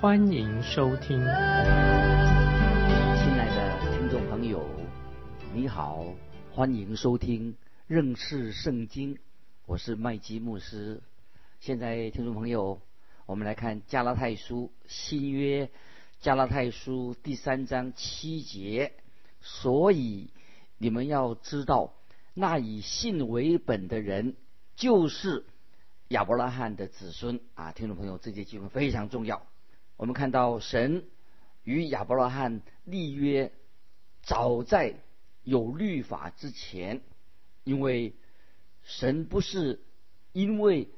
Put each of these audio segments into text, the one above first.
欢迎收听。亲爱的听众朋友，你好，欢迎收听认识圣经，我是麦基牧师。现在，听众朋友，我们来看加拉太书新约加拉太书第三章七节。所以你们要知道，那以信为本的人，就是亚伯拉罕的子孙啊！听众朋友，这节经文非常重要。我们看到神与亚伯拉罕立约，早在有律法之前，因为神不是因为。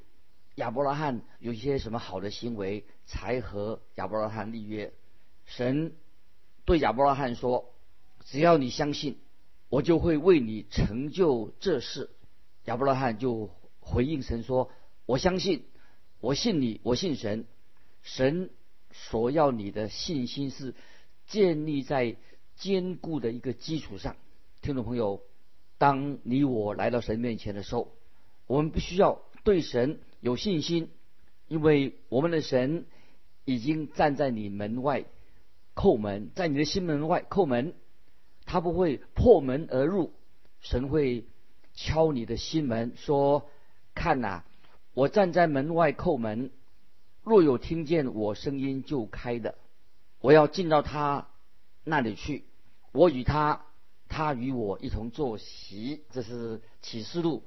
亚伯拉罕有一些什么好的行为，才和亚伯拉罕立约？神对亚伯拉罕说：“只要你相信，我就会为你成就这事。”亚伯拉罕就回应神说：“我相信，我信你，我信神。神所要你的信心是建立在坚固的一个基础上。”听众朋友，当你我来到神面前的时候，我们必须要对神。有信心，因为我们的神已经站在你门外叩门，在你的心门外叩门，他不会破门而入，神会敲你的心门，说：“看呐，我站在门外叩门，若有听见我声音就开的，我要进到他那里去，我与他，他与我一同坐席。”这是启示录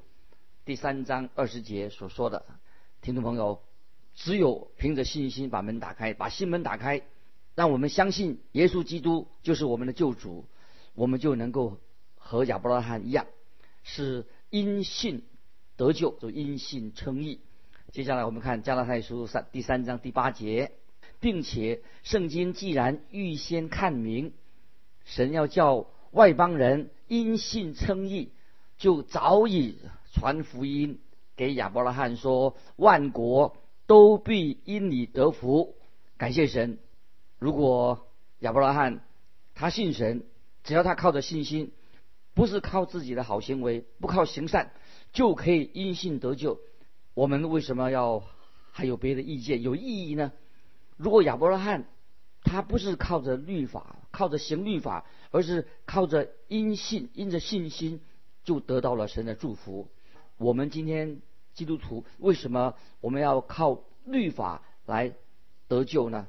第三章二十节所说的。听众朋友，只有凭着信心把门打开，把心门打开，让我们相信耶稣基督就是我们的救主，我们就能够和亚伯拉罕一样，是因信得救，就因信称义。接下来我们看加拉太书三第三章第八节，并且圣经既然预先看明，神要叫外邦人因信称义，就早已传福音。给亚伯拉罕说：“万国都必因你得福。”感谢神。如果亚伯拉罕他信神，只要他靠着信心，不是靠自己的好行为，不靠行善，就可以因信得救。我们为什么要还有别的意见？有意义呢？如果亚伯拉罕他不是靠着律法，靠着行律法，而是靠着因信，因着信心，就得到了神的祝福。我们今天。基督徒为什么我们要靠律法来得救呢？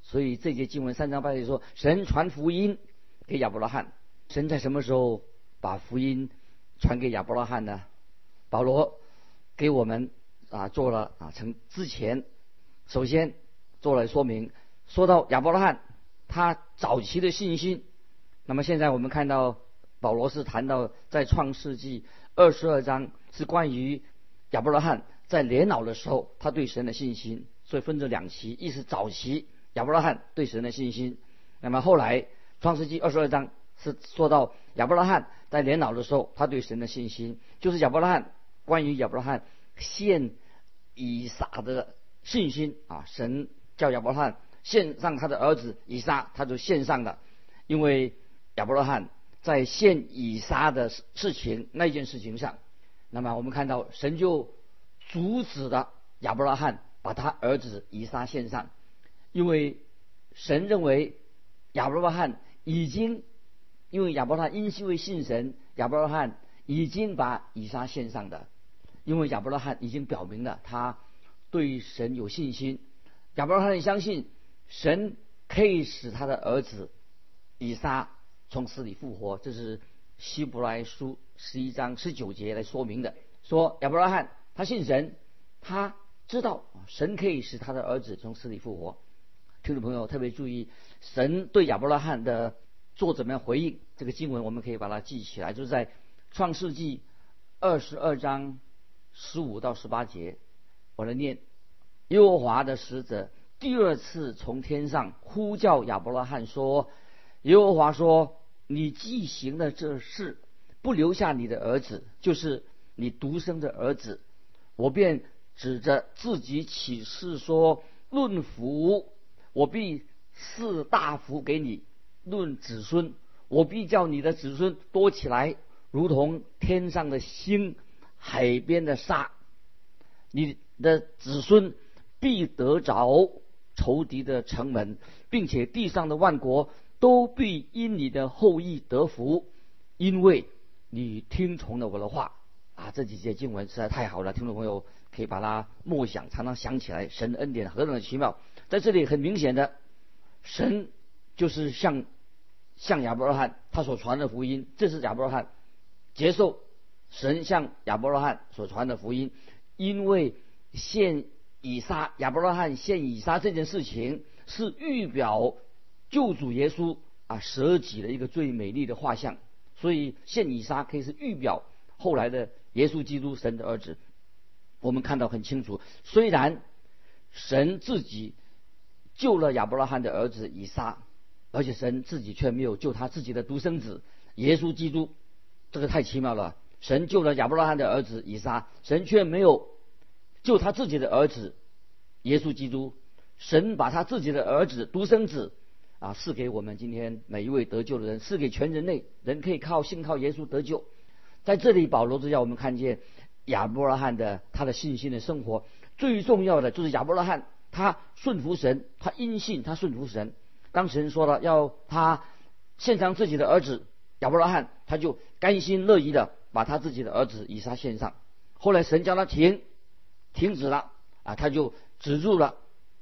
所以这节经文三章八节说，神传福音给亚伯拉罕。神在什么时候把福音传给亚伯拉罕呢？保罗给我们啊做了啊从之前首先做了说明，说到亚伯拉罕他早期的信心。那么现在我们看到保罗是谈到在创世纪二十二章是关于。亚伯拉罕在年老的时候，他对神的信心，所以分成两期，一是早期亚伯拉罕对神的信心。那么后来创世纪二十二章是说到亚伯拉罕在年老的时候，他对神的信心，就是亚伯拉罕关于亚伯拉罕献以撒的信心啊。神叫亚伯拉罕献上他的儿子以撒，他就献上了，因为亚伯拉罕在献以撒的事情那件事情上。那么我们看到神就阻止了亚伯拉罕把他儿子以撒献上，因为神认为亚伯拉罕已经因为亚伯拉罕因为信神，亚伯拉罕已经把以撒献上的，因为亚伯拉罕已经表明了他对神有信心，亚伯拉罕相信神可以使他的儿子以撒从死里复活，这是。希伯来书十一章十九节来说明的，说亚伯拉罕他信神，他知道神可以使他的儿子从死里复活。听众朋友特别注意，神对亚伯拉罕的做怎么样回应？这个经文我们可以把它记起来，就是在创世纪二十二章十五到十八节，我来念：耶和华的使者第二次从天上呼叫亚伯拉罕说：“耶和华说，你既行了这事，不留下你的儿子，就是你独生的儿子，我便指着自己起誓说：论福，我必赐大福给你；论子孙，我必叫你的子孙多起来，如同天上的星、海边的沙。你的子孙必得着。”仇敌的城门，并且地上的万国都必因你的后裔得福，因为你听从了我的话啊！这几节经文实在太好了，听众朋友可以把它默想，常常想起来。神的恩典何等的奇妙！在这里很明显的，神就是向向亚伯拉罕他所传的福音，这是亚伯拉罕接受神向亚伯拉罕所传的福音，因为现。以撒亚伯拉罕献以撒这件事情是预表救主耶稣啊舍己的一个最美丽的画像，所以献以撒可以是预表后来的耶稣基督神的儿子。我们看到很清楚，虽然神自己救了亚伯拉罕的儿子以撒，而且神自己却没有救他自己的独生子耶稣基督，这个太奇妙了。神救了亚伯拉罕的儿子以撒，神却没有。救他自己的儿子耶稣基督，神把他自己的儿子独生子啊赐给我们今天每一位得救的人，赐给全人类人可以靠信靠耶稣得救。在这里，保罗就叫我们看见亚伯拉罕的他的信心的生活。最重要的就是亚伯拉罕他顺服神，他因信他顺服神。当神说了要他献上自己的儿子，亚伯拉罕他就甘心乐意的把他自己的儿子以撒献上。后来神叫他停。停止了啊，他就止住了，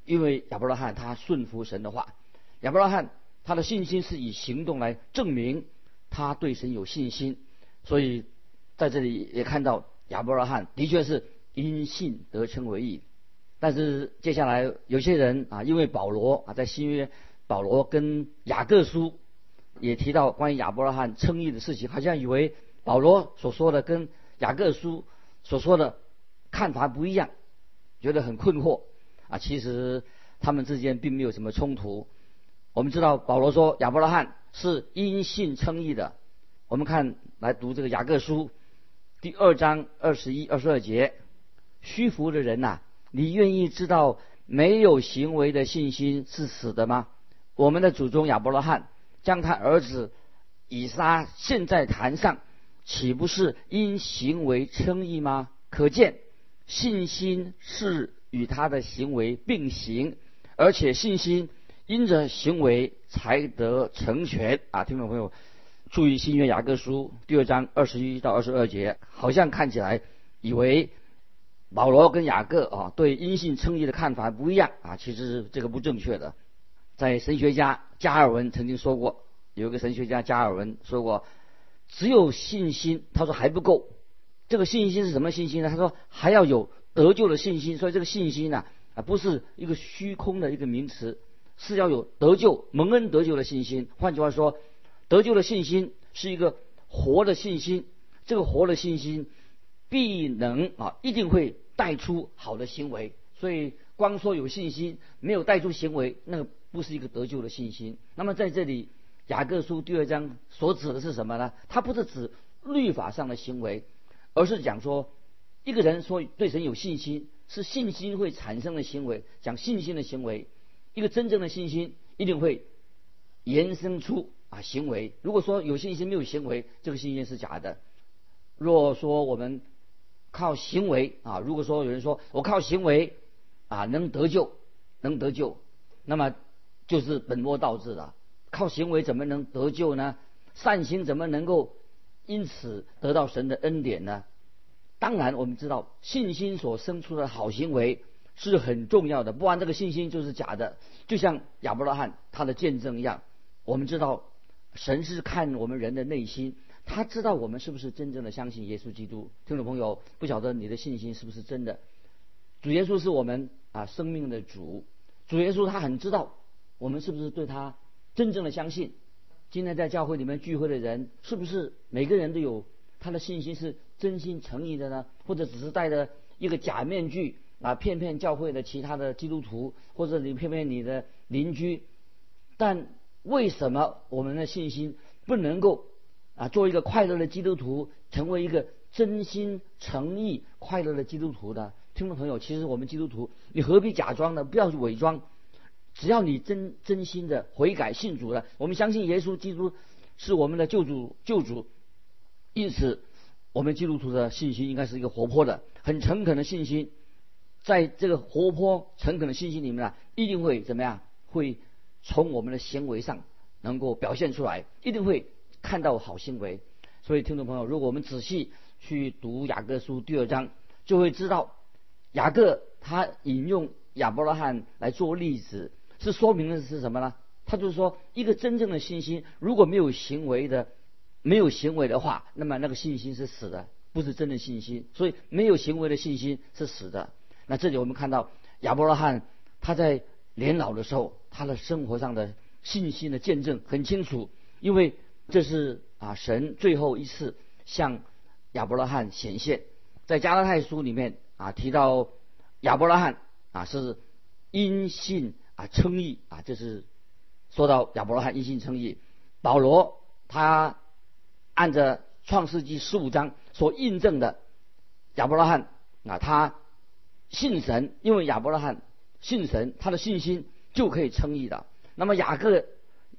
因为亚伯拉罕他顺服神的话，亚伯拉罕他的信心是以行动来证明他对神有信心，所以在这里也看到亚伯拉罕的确是因信得称为义。但是接下来有些人啊，因为保罗啊在新约，保罗跟雅各书也提到关于亚伯拉罕称义的事情，好像以为保罗所说的跟雅各书所说的。看法不一样，觉得很困惑啊！其实他们之间并没有什么冲突。我们知道保罗说亚伯拉罕是因信称义的。我们看来读这个雅各书第二章二十一、二十二节：虚浮的人呐，你愿意知道没有行为的信心是死的吗？我们的祖宗亚伯拉罕将他儿子以撒献在坛上，岂不是因行为称义吗？可见。信心是与他的行为并行，而且信心因着行为才得成全啊！听众朋友，注意新约雅各书第二章二十一到二十二节，好像看起来以为保罗跟雅各啊对因信称义的看法不一样啊，其实这个不正确的。在神学家加尔文曾经说过，有一个神学家加尔文说过，只有信心，他说还不够。这个信心是什么信心呢？他说还要有得救的信心，所以这个信心呢啊不是一个虚空的一个名词，是要有得救蒙恩得救的信心。换句话说，得救的信心是一个活的信心，这个活的信心必能啊一定会带出好的行为。所以光说有信心没有带出行为，那个不是一个得救的信心。那么在这里雅各书第二章所指的是什么呢？它不是指律法上的行为。而是讲说，一个人说对神有信心，是信心会产生的行为。讲信心的行为，一个真正的信心一定会延伸出啊行为。如果说有信心没有行为，这个信心是假的。若说我们靠行为啊，如果说有人说我靠行为啊能得救，能得救，那么就是本末倒置了。靠行为怎么能得救呢？善行怎么能够？因此得到神的恩典呢？当然，我们知道信心所生出的好行为是很重要的，不然这个信心就是假的。就像亚伯拉罕他的见证一样，我们知道神是看我们人的内心，他知道我们是不是真正的相信耶稣基督。听众朋友，不晓得你的信心是不是真的？主耶稣是我们啊生命的主，主耶稣他很知道我们是不是对他真正的相信。今天在教会里面聚会的人，是不是每个人都有他的信心是真心诚意的呢？或者只是戴着一个假面具啊骗骗教会的其他的基督徒，或者你骗骗你的邻居。但为什么我们的信心不能够啊做一个快乐的基督徒，成为一个真心诚意快乐的基督徒呢？听众朋友，其实我们基督徒，你何必假装呢？不要去伪装，只要你真真心的悔改信主了，我们相信耶稣基督是我们的救主救主，因此我们基督徒的信心应该是一个活泼的、很诚恳的信心，在这个活泼诚恳的信心里面呢，一定会怎么样？会。从我们的行为上能够表现出来，一定会看到好行为。所以，听众朋友，如果我们仔细去读雅各书第二章，就会知道雅各他引用亚伯拉罕来做例子，是说明的是什么呢？他就是说，一个真正的信心，如果没有行为的，没有行为的话，那么那个信心是死的，不是真的信心。所以，没有行为的信心是死的。那这里我们看到亚伯拉罕他在。年老的时候，他的生活上的信心的见证很清楚，因为这是啊神最后一次向亚伯拉罕显现，在加拉太书里面啊提到亚伯拉罕啊是因信啊称义啊，这是说到亚伯拉罕一心称义。保罗他按着创世纪十五章所印证的亚伯拉罕啊他信神，因为亚伯拉罕。信神，他的信心就可以称义的。那么雅各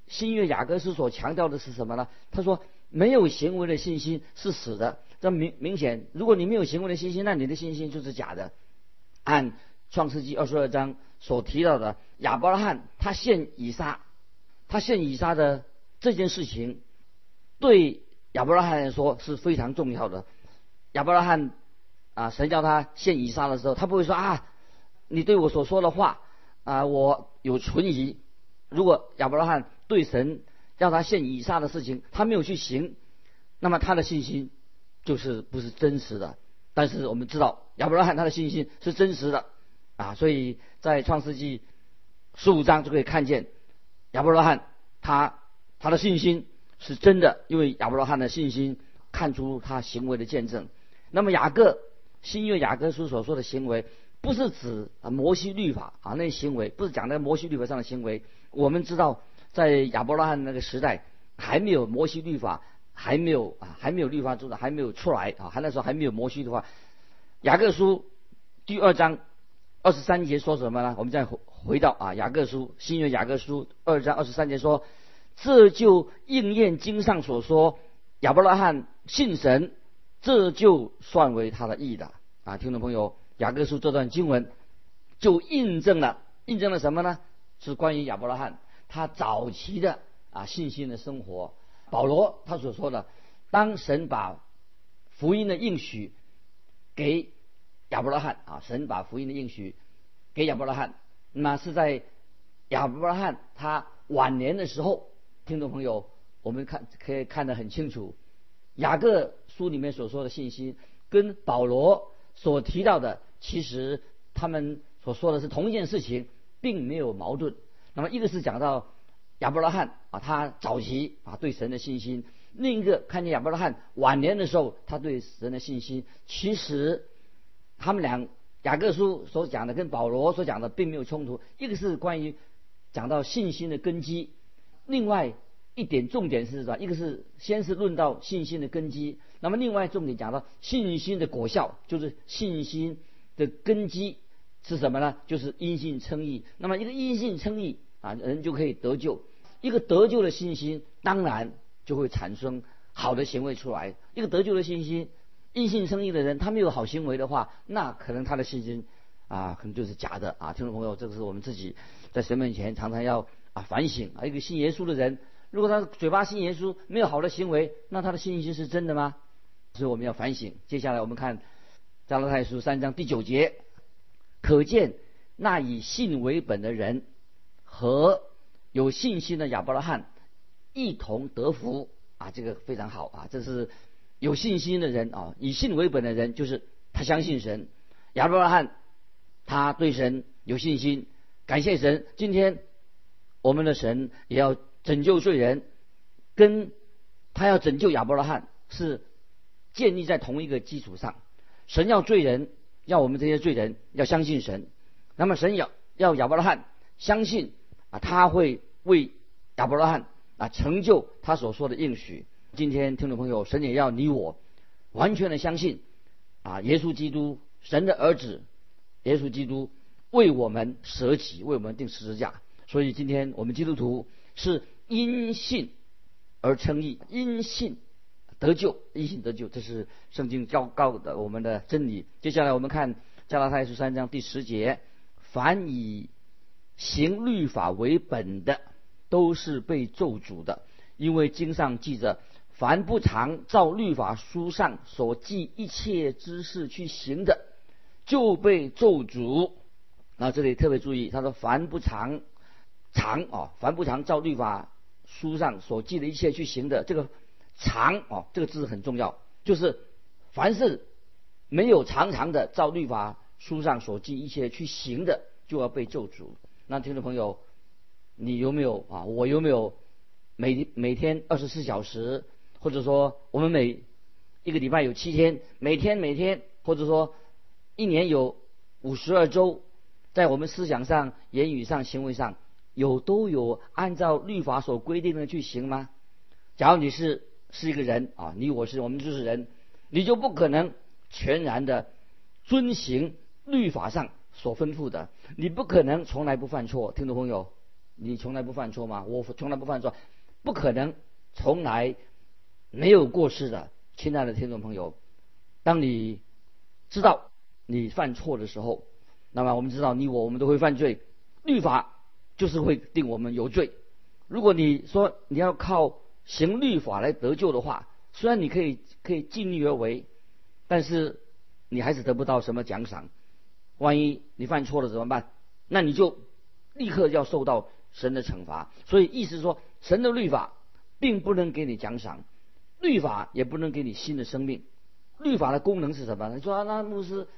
新约雅各书所强调的是什么呢？他说没有行为的信心是死的。这明明显，如果你没有行为的信心，那你的信心就是假的。按创世纪二十二章所提到的亚伯拉罕他献以撒，他献以撒的这件事情，对亚伯拉罕来说是非常重要的。亚伯拉罕啊，神叫他献以撒的时候，他不会说啊。你对我所说的话啊，我有存疑。如果亚伯拉罕对神让他献以撒的事情，他没有去行，那么他的信心就是不是真实的。但是我们知道亚伯拉罕他的信心是真实的啊，所以在创世纪十五章就可以看见亚伯拉罕他他的信心是真的，因为亚伯拉罕的信心看出他行为的见证。那么雅各新约雅各书所说的行为。不是指啊摩西律法啊那些行为，不是讲在摩西律法上的行为。我们知道，在亚伯拉罕那个时代，还没有摩西律法，还没有啊还没有律法做的还没有出来啊，还那时候还没有摩西的话。雅各书第二章二十三节说什么呢？我们再回回到啊雅各书新约雅各书二章二十三节说，这就应验经上所说，亚伯拉罕信神，这就算为他的义的啊，听众朋友。雅各书这段经文就印证了，印证了什么呢？是关于亚伯拉罕他早期的啊信心的生活。保罗他所说的，当神把福音的应许给亚伯拉罕啊，神把福音的应许给亚伯拉罕，那么是在亚伯拉罕他晚年的时候。听众朋友，我们看可以看得很清楚，雅各书里面所说的信息跟保罗所提到的。其实他们所说的是同一件事情，并没有矛盾。那么一个是讲到亚伯拉罕啊，他早期啊对神的信心；另一个看见亚伯拉罕晚年的时候，他对神的信心。其实他们俩雅各书所讲的跟保罗所讲的并没有冲突。一个是关于讲到信心的根基，另外一点重点是什么？一个是先是论到信心的根基，那么另外重点讲到信心的果效，就是信心。的根基是什么呢？就是因信称义。那么一个因信称义啊，人就可以得救。一个得救的信心，当然就会产生好的行为出来。一个得救的信心，因信生意的人，他没有好行为的话，那可能他的信心啊，可能就是假的啊。听众朋友，这个是我们自己在神面前常常要啊反省啊。一个信耶稣的人，如果他嘴巴信耶稣，没有好的行为，那他的信心是真的吗？所以我们要反省。接下来我们看。加拉太书三章第九节，可见那以信为本的人和有信心的亚伯拉罕一同得福啊，这个非常好啊，这是有信心的人啊，以信为本的人就是他相信神。亚伯拉罕他对神有信心，感谢神。今天我们的神也要拯救罪人，跟他要拯救亚伯拉罕是建立在同一个基础上。神要罪人要我们这些罪人要相信神。那么神要要亚伯拉罕相信啊，他会为亚伯拉罕啊成就他所说的应许。今天听众朋友，神也要你我完全的相信啊，耶稣基督神的儿子，耶稣基督为我们舍己，为我们定十字架。所以今天我们基督徒是因信而称义，因信得救，因信得救，这是圣经教告的我们的真理。接下来我们看加拉太书三章第十节：凡以行律法为本的，都是被咒诅的，因为经上记着。凡不常照律法书上所记一切知识去行的，就被咒诅。那这里特别注意，他说：“凡不常常啊，凡不常照律法书上所记的一切去行的，这个常啊，这个字很重要，就是凡是没有常常的照律法书上所记一切去行的，就要被咒诅。”那听众朋友，你有没有啊？我有没有每每天二十四小时？或者说，我们每一个礼拜有七天，每天每天，或者说一年有五十二周，在我们思想上、言语上、行为上，有都有按照律法所规定的去行吗？假如你是是一个人啊，你我是我们就是人，你就不可能全然的遵行律法上所吩咐的，你不可能从来不犯错。听众朋友，你从来不犯错吗？我从来不犯错，不可能从来。没有过失的，亲爱的听众朋友，当你知道你犯错的时候，那么我们知道你我我们都会犯罪，律法就是会定我们有罪。如果你说你要靠行律法来得救的话，虽然你可以可以尽力而为，但是你还是得不到什么奖赏。万一你犯错了怎么办？那你就立刻要受到神的惩罚。所以意思说，神的律法并不能给你奖赏。律法也不能给你新的生命。律法的功能是什么？你说那牧师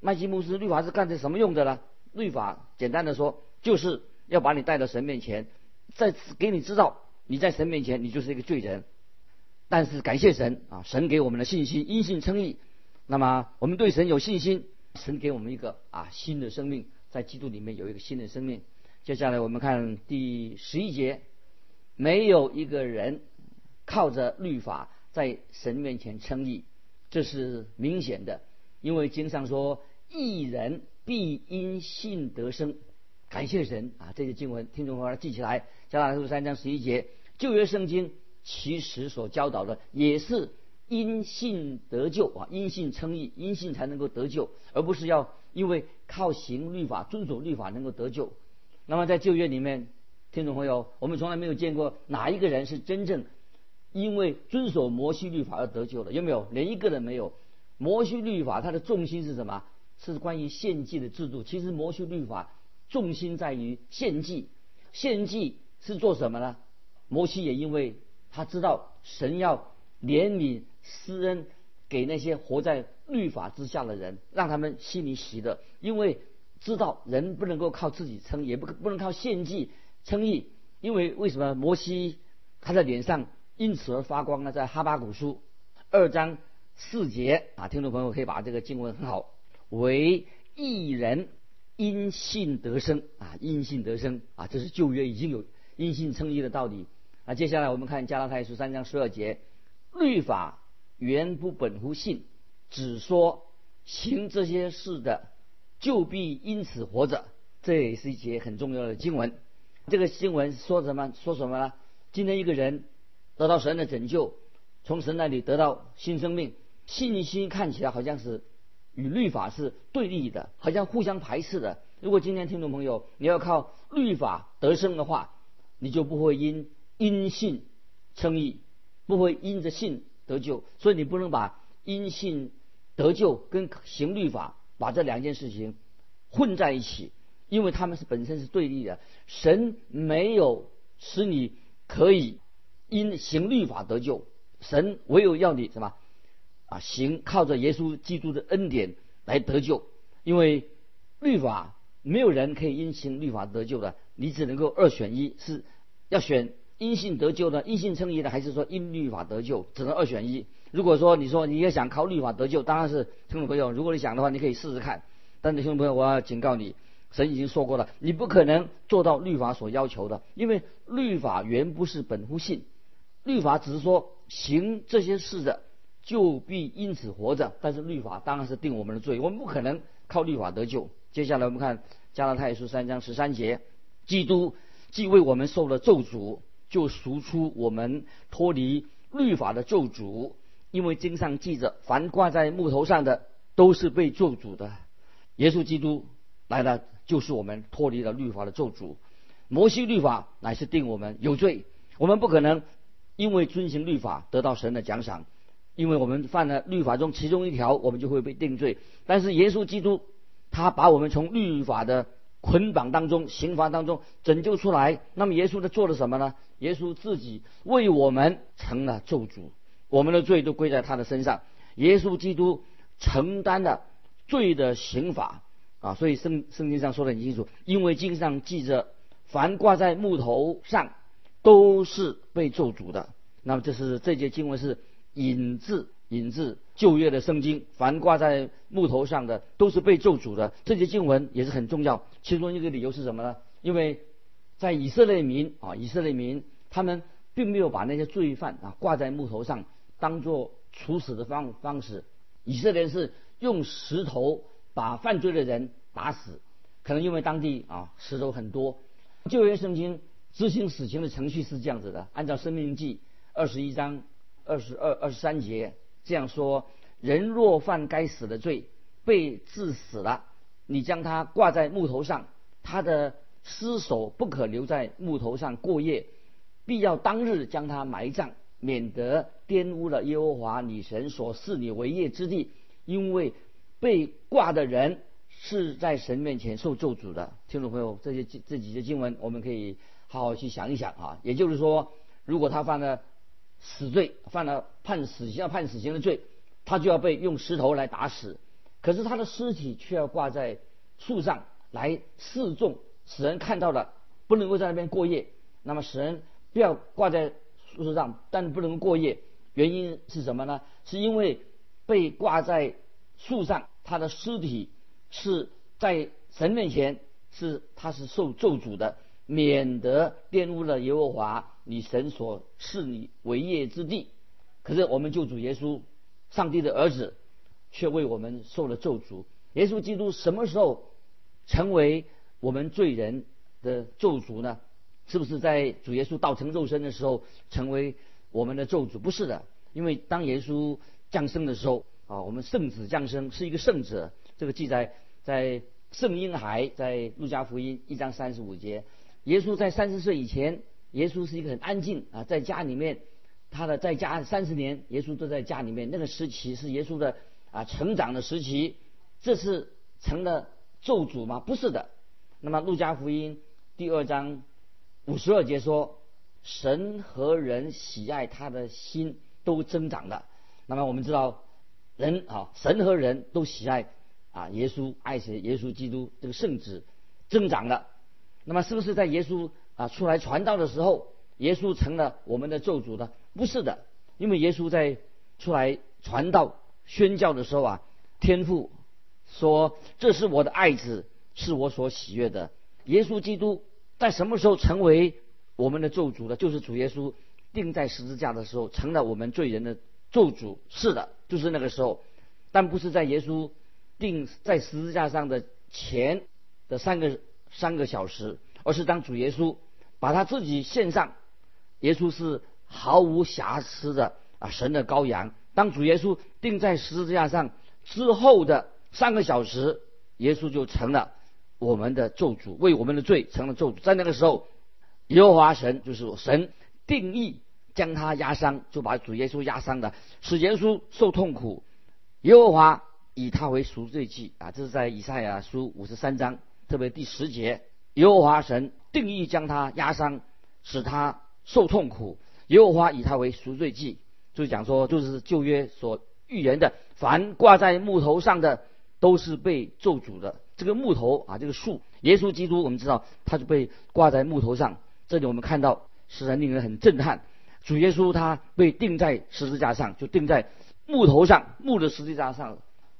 麦基牧师，律法是干这什么用的呢？律法简单的说，就是要把你带到神面前，再给你知道你在神面前你就是一个罪人。但是感谢神啊，神给我们的信心，因信称义。那么我们对神有信心，神给我们一个啊新的生命，在基督里面有一个新的生命。接下来我们看第十一节，没有一个人。靠着律法在神面前称义，这是明显的，因为经上说：“一人必因信得生。”感谢神啊！这些经文，听众朋友记起来，加拉太书三章十一节，旧约圣经其实所教导的也是因信得救啊，因信称义，因信才能够得救，而不是要因为靠行律法、遵守律法能够得救。那么在旧约里面，听众朋友，我们从来没有见过哪一个人是真正。因为遵守摩西律法而得救的有没有？连一个人没有。摩西律法它的重心是什么？是关于献祭的制度。其实摩西律法重心在于献祭。献祭是做什么呢？摩西也因为他知道神要怜悯施恩给那些活在律法之下的人，让他们心里喜乐。因为知道人不能够靠自己称，也不不能靠献祭称义。因为为什么摩西他的脸上？因此而发光呢，在哈巴古书二章四节啊，听众朋友可以把这个经文很好，为一人因信得生啊，因信得生啊，这是旧约已经有因信称义的道理啊。接下来我们看加拉太书三章十二节，律法原不本乎信，只说行这些事的就必因此活着，这也是一节很重要的经文。这个新闻说什么？说什么呢？今天一个人。得到神的拯救，从神那里得到新生命，信心看起来好像是与律法是对立的，好像互相排斥的。如果今天听众朋友你要靠律法得胜的话，你就不会因因信称义，不会因着信得救。所以你不能把因信得救跟行律法把这两件事情混在一起，因为他们是本身是对立的。神没有使你可以。因行律法得救，神唯有要你什么啊？行靠着耶稣基督的恩典来得救，因为律法没有人可以因行律法得救的，你只能够二选一，是要选因信得救呢？因信称义呢？还是说因律法得救？只能二选一。如果说你说你也想靠律法得救，当然是听众朋友，如果你想的话，你可以试试看。但是听众朋友，我要警告你，神已经说过了，你不可能做到律法所要求的，因为律法原不是本乎信，律法只是说行这些事的就必因此活着。但是律法当然是定我们的罪，我们不可能靠律法得救。接下来我们看加拉太书三章十三节，基督既为我们受了咒诅。就赎出我们脱离律法的咒诅，因为经上记着，凡挂在木头上的都是被咒诅的。耶稣基督来了，就是我们脱离了律法的咒诅。摩西律法乃是定我们有罪，我们不可能因为遵行律法得到神的奖赏，因为我们犯了律法中其中一条，我们就会被定罪。但是耶稣基督，他把我们从律法的捆绑当中、刑罚当中拯救出来。那么耶稣他做了什么呢？耶稣自己为我们成了咒诅，我们的罪都归在他的身上。耶稣基督承担了罪的刑罚啊！所以圣圣经上说的很清楚，因为经上记着，凡挂在木头上都是被咒诅的。那么这是这节经文是引自引自旧约的圣经，凡挂在木头上的都是被咒诅的。这节经文也是很重要，其中一个理由是什么呢？因为在以色列民啊，以色列民。他们并没有把那些罪犯啊挂在木头上，当做处死的方方式。以色列是用石头把犯罪的人打死，可能因为当地啊石头很多。旧约圣经执行死刑的程序是这样子的：按照《生命记》二十一章二十二二十三节这样说，人若犯该死的罪，被致死了，你将他挂在木头上，他的尸首不可留在木头上过夜。必要当日将他埋葬，免得玷污了耶和华女神所赐你为业之地。因为被挂的人是在神面前受咒诅的。听众朋友，这些这几节经文，我们可以好好去想一想啊。也就是说，如果他犯了死罪，犯了判死刑要判死刑的罪，他就要被用石头来打死。可是他的尸体却要挂在树上来示众，使人看到了，不能够在那边过夜。那么使人。不要挂在树上，但不能过夜。原因是什么呢？是因为被挂在树上，他的尸体是在神面前是他是受咒诅的，免得玷污了耶和华你神所赐你为业之地。可是我们救主耶稣，上帝的儿子，却为我们受了咒诅。耶稣基督什么时候成为我们罪人的咒诅呢？是不是在主耶稣道成肉身的时候成为我们的咒诅？不是的，因为当耶稣降生的时候啊，我们圣子降生是一个圣者。这个记载在圣婴孩在路加福音一章三十五节。耶稣在三十岁以前，耶稣是一个很安静啊，在家里面，他的在家三十年，耶稣都在家里面。那个时期是耶稣的啊成长的时期，这是成了咒诅吗？不是的。那么路加福音第二章。五十二节说，神和人喜爱他的心都增长了。那么我们知道，人啊，神和人都喜爱啊，耶稣爱谁？耶稣基督这个圣子增长了。那么是不是在耶稣啊出来传道的时候，耶稣成了我们的咒诅呢？不是的，因为耶稣在出来传道宣教的时候啊，天父说：“这是我的爱子，是我所喜悦的。”耶稣基督。在什么时候成为我们的咒诅的？就是主耶稣钉在十字架的时候，成了我们罪人的咒诅。是的，就是那个时候，但不是在耶稣钉在十字架上的前的三个三个小时，而是当主耶稣把他自己献上，耶稣是毫无瑕疵的啊，神的羔羊。当主耶稣钉在十字架上之后的三个小时，耶稣就成了。我们的咒诅为我们的罪成了咒诅，在那个时候，耶和华神就是神定义将他压伤，就把主耶稣压伤的，使耶稣受痛苦。耶和华以他为赎罪祭啊，这是在以赛亚书五十三章，特别第十节，耶和华神定义将他压伤，使他受痛苦。耶和华以他为赎罪祭，就是讲说，就是旧约所预言的，凡挂在木头上的，都是被咒诅的。这个木头啊，这个树，耶稣基督，我们知道他就被挂在木头上。这里我们看到使人令人很震撼。主耶稣他被钉在十字架上，就钉在木头上，木的十字架上，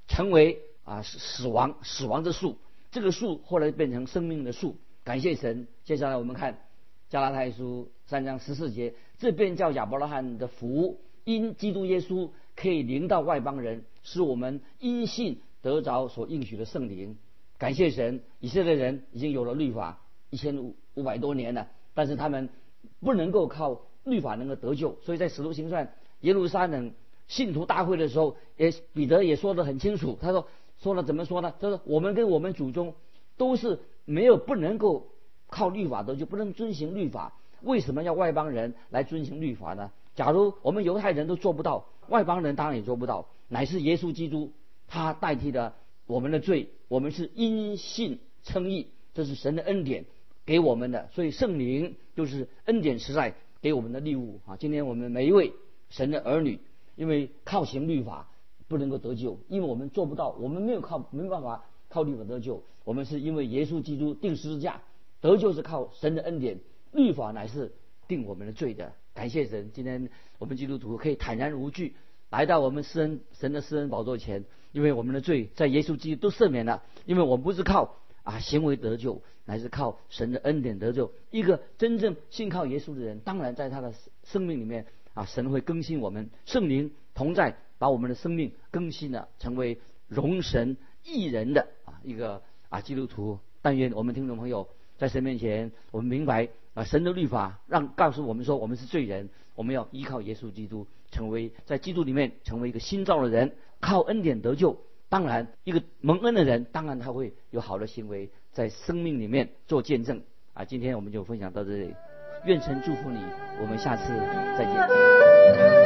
成为啊死亡死亡的树。这个树后来变成生命的树。感谢神。接下来我们看加拉太书三章十四节，这便叫亚伯拉罕的福，因基督耶稣可以临到外邦人，使我们因信得着所应许的圣灵。感谢神，以色列人已经有了律法一千五五百多年了，但是他们不能够靠。律法能够得救，所以在使徒行传耶路撒冷信徒大会的时候，也彼得也说得很清楚。他说说了怎么说呢？就是我们跟我们祖宗都是没有不能够靠律法的，就，不能遵行律法。为什么要外邦人来遵行律法呢？假如我们犹太人都做不到，外邦人当然也做不到。乃是耶稣基督他代替了我们的罪，我们是因信称义，这是神的恩典给我们的。所以圣灵就是恩典实在。给我们的礼物啊！今天我们每一位神的儿女，因为靠行律法不能够得救，因为我们做不到，我们没有靠没办法靠律法得救。我们是因为耶稣基督定十字架得救，是靠神的恩典，律法乃是定我们的罪的。感谢神，今天我们基督徒可以坦然无惧来到我们施恩神的施恩宝座前，因为我们的罪在耶稣基督都赦免了，因为我们不是靠。啊，行为得救乃是靠神的恩典得救。一个真正信靠耶稣的人，当然在他的生命里面啊，神会更新我们，圣灵同在，把我们的生命更新了，成为荣神益人的啊一个啊基督徒。但愿我们听众朋友在神面前，我们明白啊神的律法让告诉我们说，我们是罪人，我们要依靠耶稣基督，成为在基督里面成为一个新造的人，靠恩典得救。当然，一个蒙恩的人，当然他会有好的行为，在生命里面做见证啊！今天我们就分享到这里，愿神祝福你，我们下次再见。